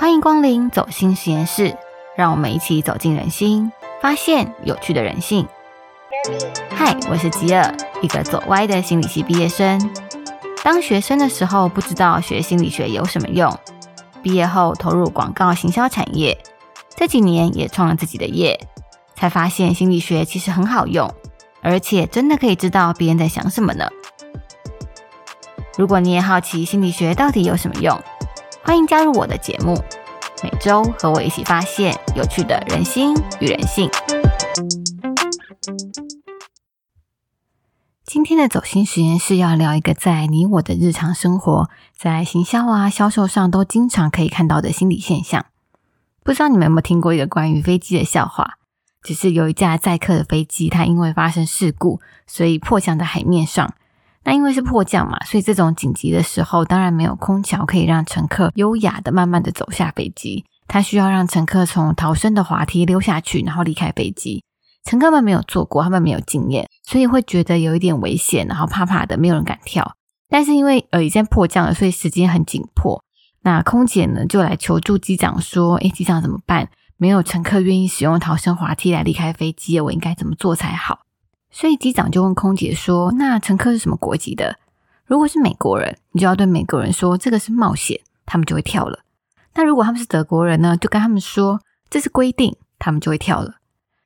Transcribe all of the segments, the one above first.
欢迎光临走心实验室，让我们一起走进人心，发现有趣的人性。嗨，我是吉尔，一个走歪的心理系毕业生。当学生的时候，不知道学心理学有什么用；毕业后投入广告行销产业，这几年也创了自己的业，才发现心理学其实很好用，而且真的可以知道别人在想什么呢。如果你也好奇心理学到底有什么用，欢迎加入我的节目，每周和我一起发现有趣的人心与人性。今天的走心实验室要聊一个在你我的日常生活，在行销啊、销售上都经常可以看到的心理现象。不知道你们有没有听过一个关于飞机的笑话？只是有一架载客的飞机，它因为发生事故，所以迫降在海面上。那因为是迫降嘛，所以这种紧急的时候，当然没有空桥可以让乘客优雅的、慢慢的走下飞机。它需要让乘客从逃生的滑梯溜下去，然后离开飞机。乘客们没有做过，他们没有经验，所以会觉得有一点危险，然后怕怕的，没有人敢跳。但是因为呃已经迫降了，所以时间很紧迫。那空姐呢就来求助机长说：“诶，机长怎么办？没有乘客愿意使用逃生滑梯来离开飞机，我应该怎么做才好？”所以机长就问空姐说：“那乘客是什么国籍的？如果是美国人，你就要对美国人说这个是冒险，他们就会跳了。那如果他们是德国人呢，就跟他们说这是规定，他们就会跳了。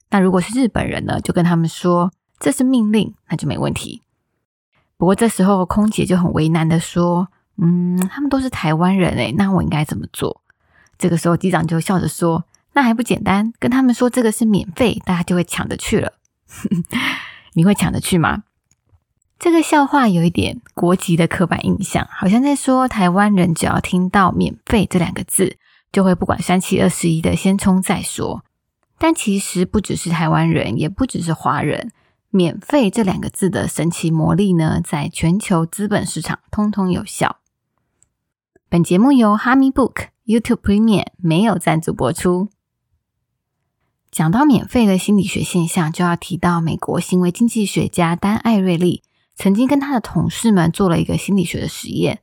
那如果是日本人呢，就跟他们说这是命令，那就没问题。不过这时候空姐就很为难的说：嗯，他们都是台湾人诶，那我应该怎么做？这个时候机长就笑着说：那还不简单，跟他们说这个是免费，大家就会抢着去了。” 你会抢得去吗？这个笑话有一点国籍的刻板印象，好像在说台湾人只要听到“免费”这两个字，就会不管三七二十一的先冲再说。但其实不只是台湾人，也不只是华人，“免费”这两个字的神奇魔力呢，在全球资本市场通通有效。本节目由哈密 Book YouTube Premium 没有赞助播出。讲到免费的心理学现象，就要提到美国行为经济学家丹·艾瑞利曾经跟他的同事们做了一个心理学的实验。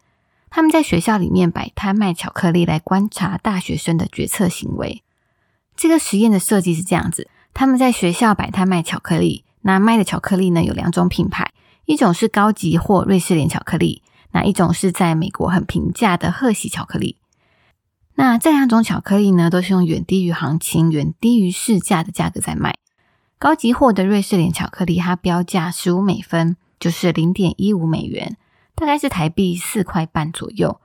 他们在学校里面摆摊卖巧克力，来观察大学生的决策行为。这个实验的设计是这样子：他们在学校摆摊卖巧克力，那卖的巧克力呢有两种品牌，一种是高级货瑞士莲巧克力，那一种是在美国很平价的贺喜巧克力。那这两种巧克力呢，都是用远低于行情、远低于市价的价格在卖。高级货的瑞士莲巧克力，它标价十五美分，就是零点一五美元，大概是台币四块半左右。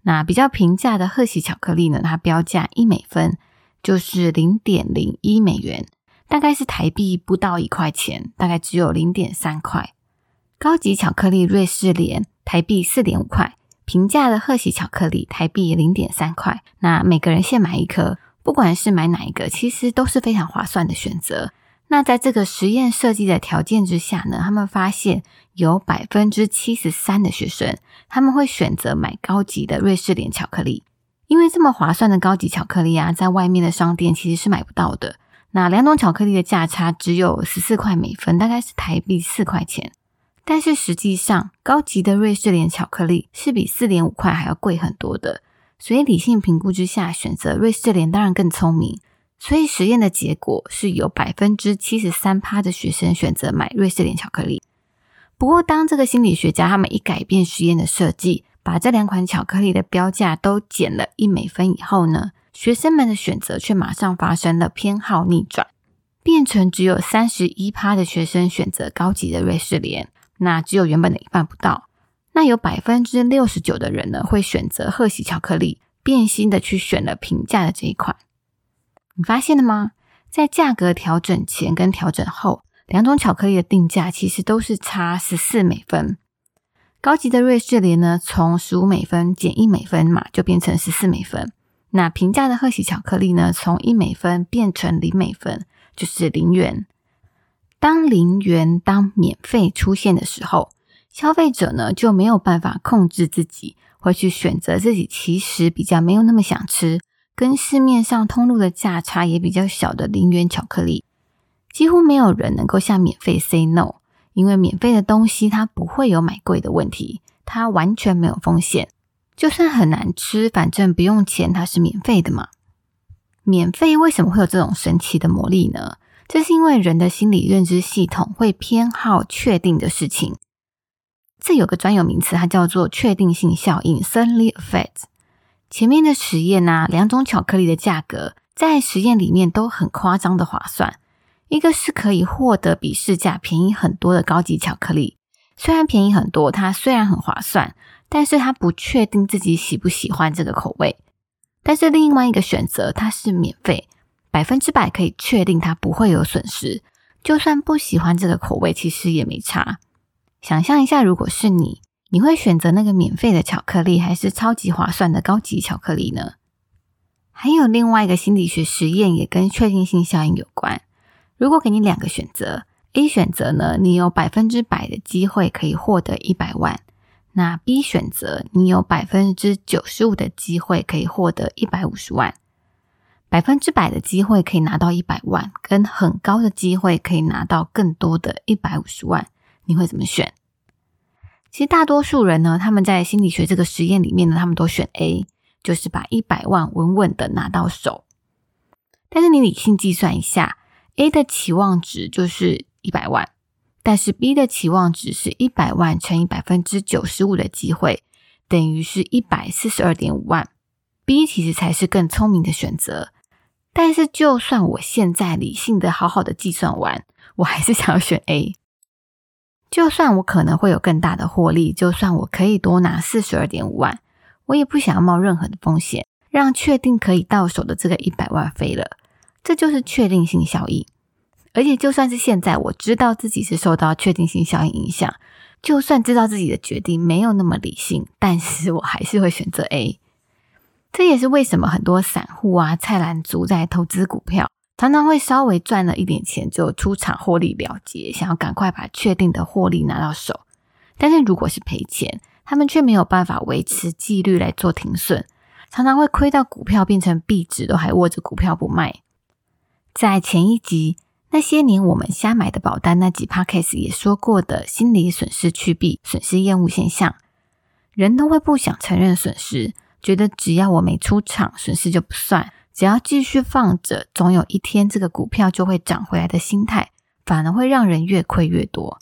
那比较平价的贺喜巧克力呢，它标价一美分，就是零点零一美元，大概是台币不到一块钱，大概只有零点三块。高级巧克力瑞士莲，台币四点五块。平价的贺喜巧克力，台币零点三块。那每个人限买一颗，不管是买哪一个，其实都是非常划算的选择。那在这个实验设计的条件之下呢，他们发现有百分之七十三的学生，他们会选择买高级的瑞士莲巧克力，因为这么划算的高级巧克力啊，在外面的商店其实是买不到的。那两种巧克力的价差只有十四块每分，大概是台币四块钱。但是实际上，高级的瑞士莲巧克力是比四点五块还要贵很多的。所以理性评估之下，选择瑞士莲当然更聪明。所以实验的结果是有百分之七十三趴的学生选择买瑞士莲巧克力。不过，当这个心理学家他们一改变实验的设计，把这两款巧克力的标价都减了一美分以后呢，学生们的选择却马上发生了偏好逆转，变成只有三十一趴的学生选择高级的瑞士莲。那只有原本的一半不到，那有百分之六十九的人呢会选择贺喜巧克力，变心的去选了平价的这一款。你发现了吗？在价格调整前跟调整后，两种巧克力的定价其实都是差十四美分。高级的瑞士莲呢，从十五美分减一美分嘛，就变成十四美分。那平价的贺喜巧克力呢，从一美分变成零美分，就是零元。当零元、当免费出现的时候，消费者呢就没有办法控制自己，会去选择自己其实比较没有那么想吃，跟市面上通路的价差也比较小的零元巧克力。几乎没有人能够向免费 say no，因为免费的东西它不会有买贵的问题，它完全没有风险。就算很难吃，反正不用钱，它是免费的嘛。免费为什么会有这种神奇的魔力呢？这是因为人的心理认知系统会偏好确定的事情。这有个专有名词，它叫做确定性效应 （certainty effect）。前面的实验呢，两种巧克力的价格在实验里面都很夸张的划算。一个是可以获得比市价便宜很多的高级巧克力，虽然便宜很多，它虽然很划算，但是它不确定自己喜不喜欢这个口味。但是另外一个选择，它是免费，百分之百可以确定它不会有损失，就算不喜欢这个口味，其实也没差。想象一下，如果是你，你会选择那个免费的巧克力，还是超级划算的高级巧克力呢？还有另外一个心理学实验，也跟确定性效应有关。如果给你两个选择，A 选择呢，你有百分之百的机会可以获得一百万；那 B 选择，你有百分之九十五的机会可以获得一百五十万。百分之百的机会可以拿到一百万，跟很高的机会可以拿到更多的一百五十万。你会怎么选？其实大多数人呢，他们在心理学这个实验里面呢，他们都选 A，就是把一百万稳稳的拿到手。但是你理性计算一下，A 的期望值就是一百万，但是 B 的期望值是一百万乘以百分之九十五的机会，等于是一百四十二点五万。B 其实才是更聪明的选择。但是就算我现在理性的好好的计算完，我还是想要选 A。就算我可能会有更大的获利，就算我可以多拿四十二点五万，我也不想要冒任何的风险，让确定可以到手的这个一百万飞了。这就是确定性效应。而且就算是现在我知道自己是受到确定性效应影响，就算知道自己的决定没有那么理性，但是我还是会选择 A。这也是为什么很多散户啊、菜篮族在投资股票。常常会稍微赚了一点钱就出场获利了结，想要赶快把确定的获利拿到手。但是如果是赔钱，他们却没有办法维持纪律来做停损，常常会亏到股票变成壁纸，都还握着股票不卖。在前一集那些年我们瞎买的保单那几 part case 也说过的心理损失去避、损失厌恶现象，人都会不想承认损失，觉得只要我没出场，损失就不算。只要继续放着，总有一天这个股票就会涨回来的心态，反而会让人越亏越多。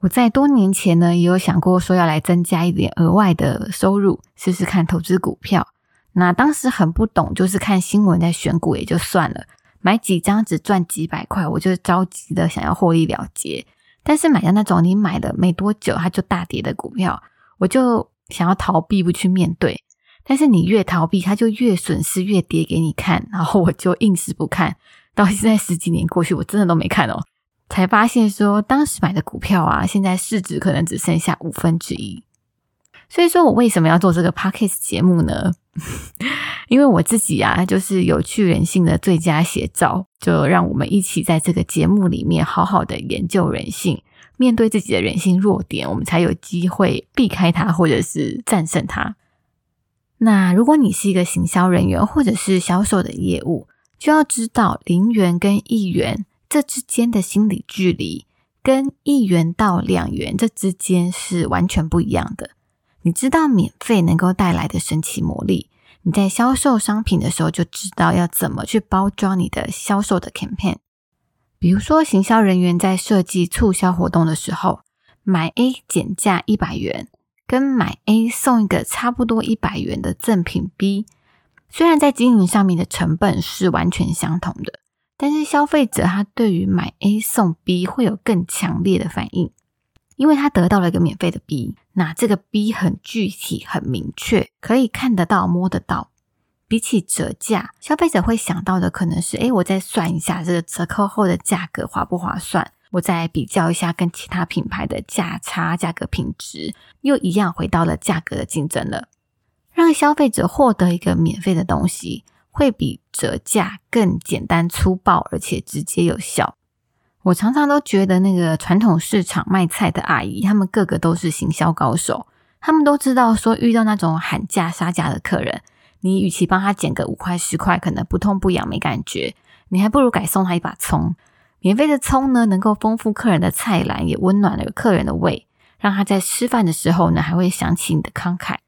我在多年前呢，也有想过说要来增加一点额外的收入，试试看投资股票。那当时很不懂，就是看新闻在选股也就算了，买几张只赚几百块，我就着急的想要获利了结。但是买的那种你买了没多久它就大跌的股票，我就想要逃避，不去面对。但是你越逃避，它就越损失，越跌给你看。然后我就硬是不看，到现在十几年过去，我真的都没看哦。才发现说，当时买的股票啊，现在市值可能只剩下五分之一。所以说我为什么要做这个 podcast 节目呢？因为我自己啊，就是有趣人性的最佳写照。就让我们一起在这个节目里面好好的研究人性，面对自己的人性弱点，我们才有机会避开它，或者是战胜它。那如果你是一个行销人员或者是销售的业务，就要知道零元跟一元这之间的心理距离，跟一元到两元这之间是完全不一样的。你知道免费能够带来的神奇魔力，你在销售商品的时候就知道要怎么去包装你的销售的 campaign。比如说，行销人员在设计促销活动的时候，买 A 减价一百元。跟买 A 送一个差不多一百元的赠品 B，虽然在经营上面的成本是完全相同的，但是消费者他对于买 A 送 B 会有更强烈的反应，因为他得到了一个免费的 B，那这个 B 很具体、很明确，可以看得到、摸得到。比起折价，消费者会想到的可能是：哎，我再算一下这个折扣后的价格划不划算？我再比较一下跟其他品牌的价差、价格、品质，又一样回到了价格的竞争了。让消费者获得一个免费的东西，会比折价更简单粗暴，而且直接有效。我常常都觉得那个传统市场卖菜的阿姨，他们个个都是行销高手，他们都知道说遇到那种喊价杀价的客人，你与其帮他减个五块十块，可能不痛不痒没感觉，你还不如改送他一把葱。免费的葱呢，能够丰富客人的菜篮，也温暖了客人的胃，让他在吃饭的时候呢，还会想起你的慷慨。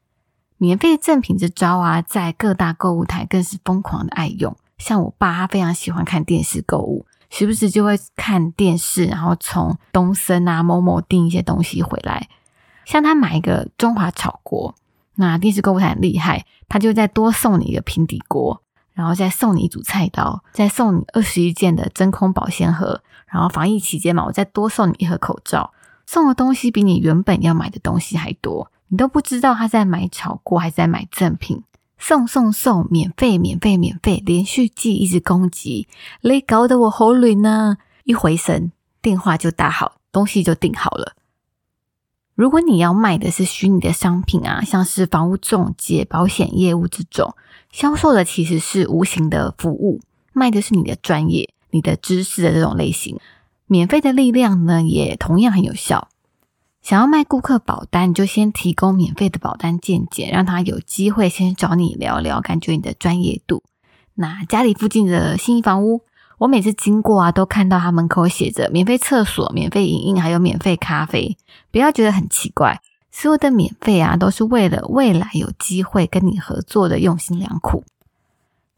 免费赠品这招啊，在各大购物台更是疯狂的爱用。像我爸，他非常喜欢看电视购物，时不时就会看电视，然后从东森啊某某订一些东西回来。像他买一个中华炒锅，那电视购物台很厉害，他就再多送你一个平底锅，然后再送你一组菜刀，再送你二十一件的真空保鲜盒，然后防疫期间嘛，我再多送你一盒口罩，送的东西比你原本要买的东西还多。你都不知道他在买炒锅还是在买赠品，送送送，免费免费免费，连续寄一直攻击，累搞得我喉咙呢。一回神，电话就打好，东西就订好了。如果你要卖的是虚拟的商品啊，像是房屋中介、保险业务这种，销售的其实是无形的服务，卖的是你的专业、你的知识的这种类型。免费的力量呢，也同样很有效。想要卖顾客保单，你就先提供免费的保单见解，让他有机会先找你聊聊，感觉你的专业度。那家里附近的新房屋，我每次经过啊，都看到他门口写着免费厕所、免费影印，还有免费咖啡。不要觉得很奇怪，所有的免费啊，都是为了未来有机会跟你合作的用心良苦。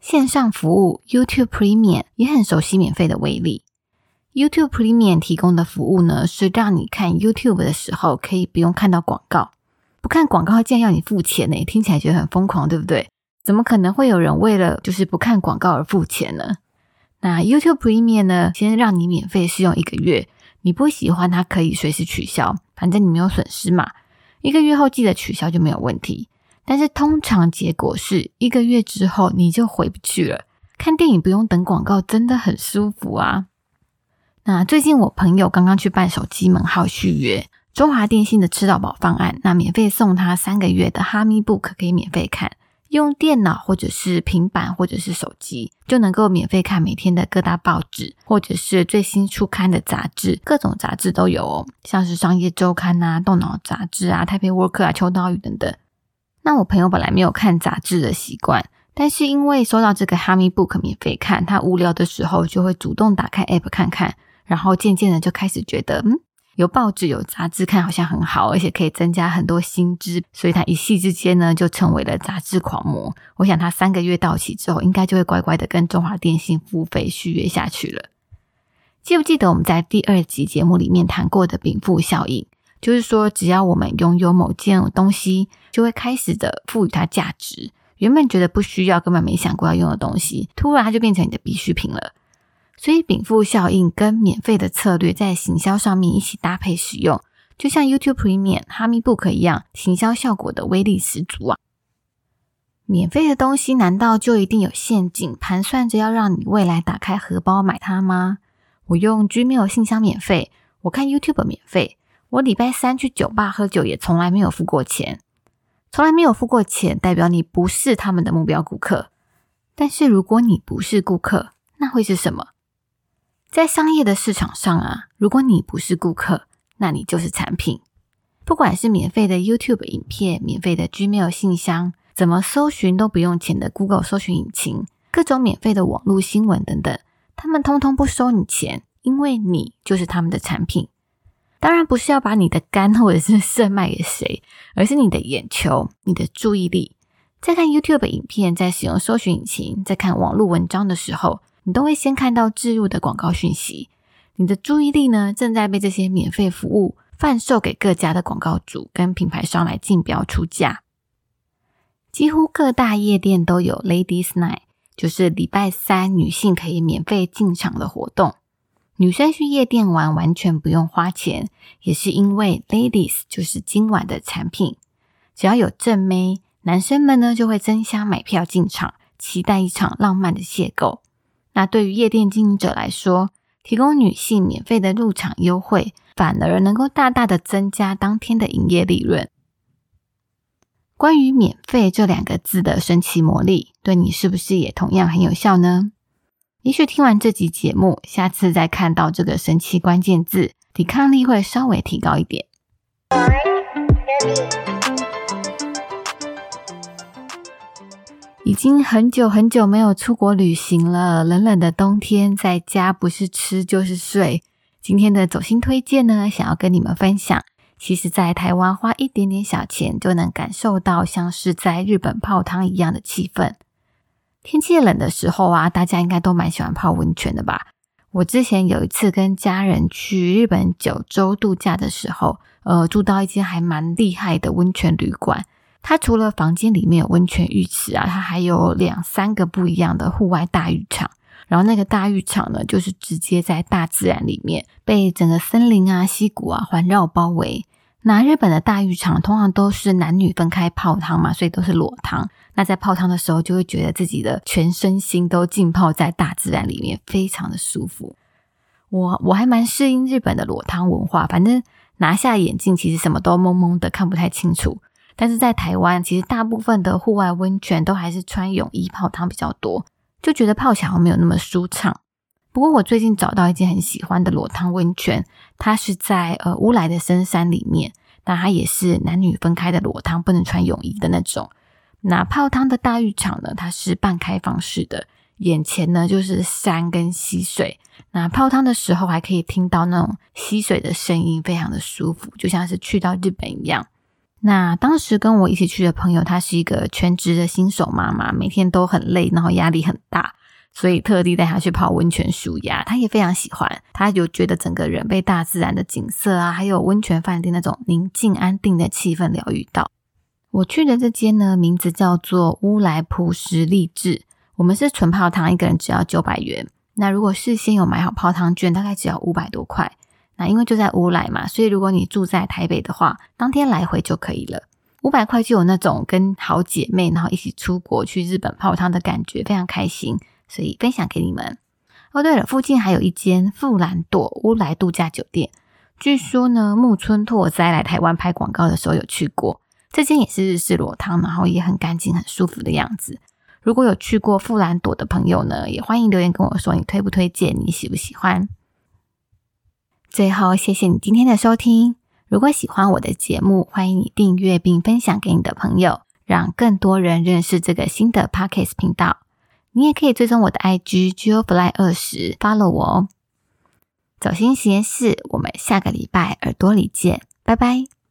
线上服务 YouTube Premium 也很熟悉免费的威力。YouTube Premium 提供的服务呢，是让你看 YouTube 的时候可以不用看到广告，不看广告竟然要你付钱呢？听起来觉得很疯狂，对不对？怎么可能会有人为了就是不看广告而付钱呢？那 YouTube Premium 呢，先让你免费试用一个月，你不喜欢它可以随时取消，反正你没有损失嘛。一个月后记得取消就没有问题。但是通常结果是一个月之后你就回不去了。看电影不用等广告，真的很舒服啊。那最近我朋友刚刚去办手机门号续约，中华电信的吃到饱方案，那免费送他三个月的哈密 book 可以免费看，用电脑或者是平板或者是手机就能够免费看每天的各大报纸，或者是最新出刊的杂志，各种杂志都有哦，像是商业周刊啊、动脑杂志啊、太平 work 啊、秋刀鱼等等。那我朋友本来没有看杂志的习惯，但是因为收到这个哈密 book 免费看，他无聊的时候就会主动打开 app 看看。然后渐渐的就开始觉得，嗯，有报纸有杂志看好像很好，而且可以增加很多新知，所以他一夕之间呢就成为了杂志狂魔。我想他三个月到期之后，应该就会乖乖的跟中华电信付费续约下去了。记不记得我们在第二集节目里面谈过的禀赋效应？就是说，只要我们拥有某件东西，就会开始的赋予它价值。原本觉得不需要、根本没想过要用的东西，突然它就变成你的必需品了。所以禀赋效应跟免费的策略在行销上面一起搭配使用，就像 YouTube Premium、哈密 Book 一样，行销效果的威力十足啊！免费的东西难道就一定有陷阱，盘算着要让你未来打开荷包买它吗？我用 Gmail 信箱免费，我看 YouTube 免费，我礼拜三去酒吧喝酒也从来没有付过钱，从来没有付过钱，代表你不是他们的目标顾客。但是如果你不是顾客，那会是什么？在商业的市场上啊，如果你不是顾客，那你就是产品。不管是免费的 YouTube 影片、免费的 Gmail 信箱，怎么搜寻都不用钱的 Google 搜寻引擎，各种免费的网络新闻等等，他们通通不收你钱，因为你就是他们的产品。当然不是要把你的肝或者是肾卖给谁，而是你的眼球、你的注意力。在看 YouTube 影片、在使用搜寻引擎、在看网络文章的时候。你都会先看到置入的广告讯息，你的注意力呢正在被这些免费服务贩售给各家的广告主跟品牌商来竞标出价。几乎各大夜店都有 Ladies Night，就是礼拜三女性可以免费进场的活动。女生去夜店玩完全不用花钱，也是因为 Ladies 就是今晚的产品。只要有正妹，男生们呢就会争相买票进场，期待一场浪漫的邂逅。那对于夜店经营者来说，提供女性免费的入场优惠，反而能够大大的增加当天的营业利润。关于“免费”这两个字的神奇魔力，对你是不是也同样很有效呢？也许听完这集节目，下次再看到这个神奇关键字，抵抗力会稍微提高一点。已经很久很久没有出国旅行了，冷冷的冬天在家不是吃就是睡。今天的走心推荐呢，想要跟你们分享其实，在台湾花一点点小钱就能感受到像是在日本泡汤一样的气氛。天气冷的时候啊，大家应该都蛮喜欢泡温泉的吧？我之前有一次跟家人去日本九州度假的时候，呃，住到一间还蛮厉害的温泉旅馆。它除了房间里面有温泉浴池啊，它还有两三个不一样的户外大浴场。然后那个大浴场呢，就是直接在大自然里面，被整个森林啊、溪谷啊环绕包围。那日本的大浴场通常都是男女分开泡汤嘛，所以都是裸汤。那在泡汤的时候，就会觉得自己的全身心都浸泡在大自然里面，非常的舒服。我我还蛮适应日本的裸汤文化，反正拿下眼镜，其实什么都蒙蒙的，看不太清楚。但是在台湾，其实大部分的户外温泉都还是穿泳衣泡汤比较多，就觉得泡起来没有那么舒畅。不过我最近找到一间很喜欢的裸汤温泉，它是在呃乌来的深山里面，但它也是男女分开的裸汤，不能穿泳衣的那种。那泡汤的大浴场呢，它是半开放式的，眼前呢就是山跟溪水。那泡汤的时候还可以听到那种溪水的声音，非常的舒服，就像是去到日本一样。那当时跟我一起去的朋友，她是一个全职的新手妈妈，每天都很累，然后压力很大，所以特地带她去泡温泉舒压。她也非常喜欢，她有觉得整个人被大自然的景色啊，还有温泉饭店那种宁静安定的气氛疗愈到。我去的这间呢，名字叫做乌来普什励志。我们是纯泡汤，一个人只要九百元。那如果事先有买好泡汤券，大概只要五百多块。那因为就在乌来嘛，所以如果你住在台北的话，当天来回就可以了。五百块就有那种跟好姐妹然后一起出国去日本泡汤的感觉，非常开心，所以分享给你们。哦，对了，附近还有一间富兰朵乌来度假酒店，据说呢木村拓哉来台湾拍广告的时候有去过。这间也是日式裸汤，然后也很干净、很舒服的样子。如果有去过富兰朵的朋友呢，也欢迎留言跟我说你推不推荐，你喜不喜欢。最后，谢谢你今天的收听。如果喜欢我的节目，欢迎你订阅并分享给你的朋友，让更多人认识这个新的 podcast 频道。你也可以追踪我的 IG GeoFly 二十，follow 我哦。走心实验室，我们下个礼拜耳朵里见，拜拜。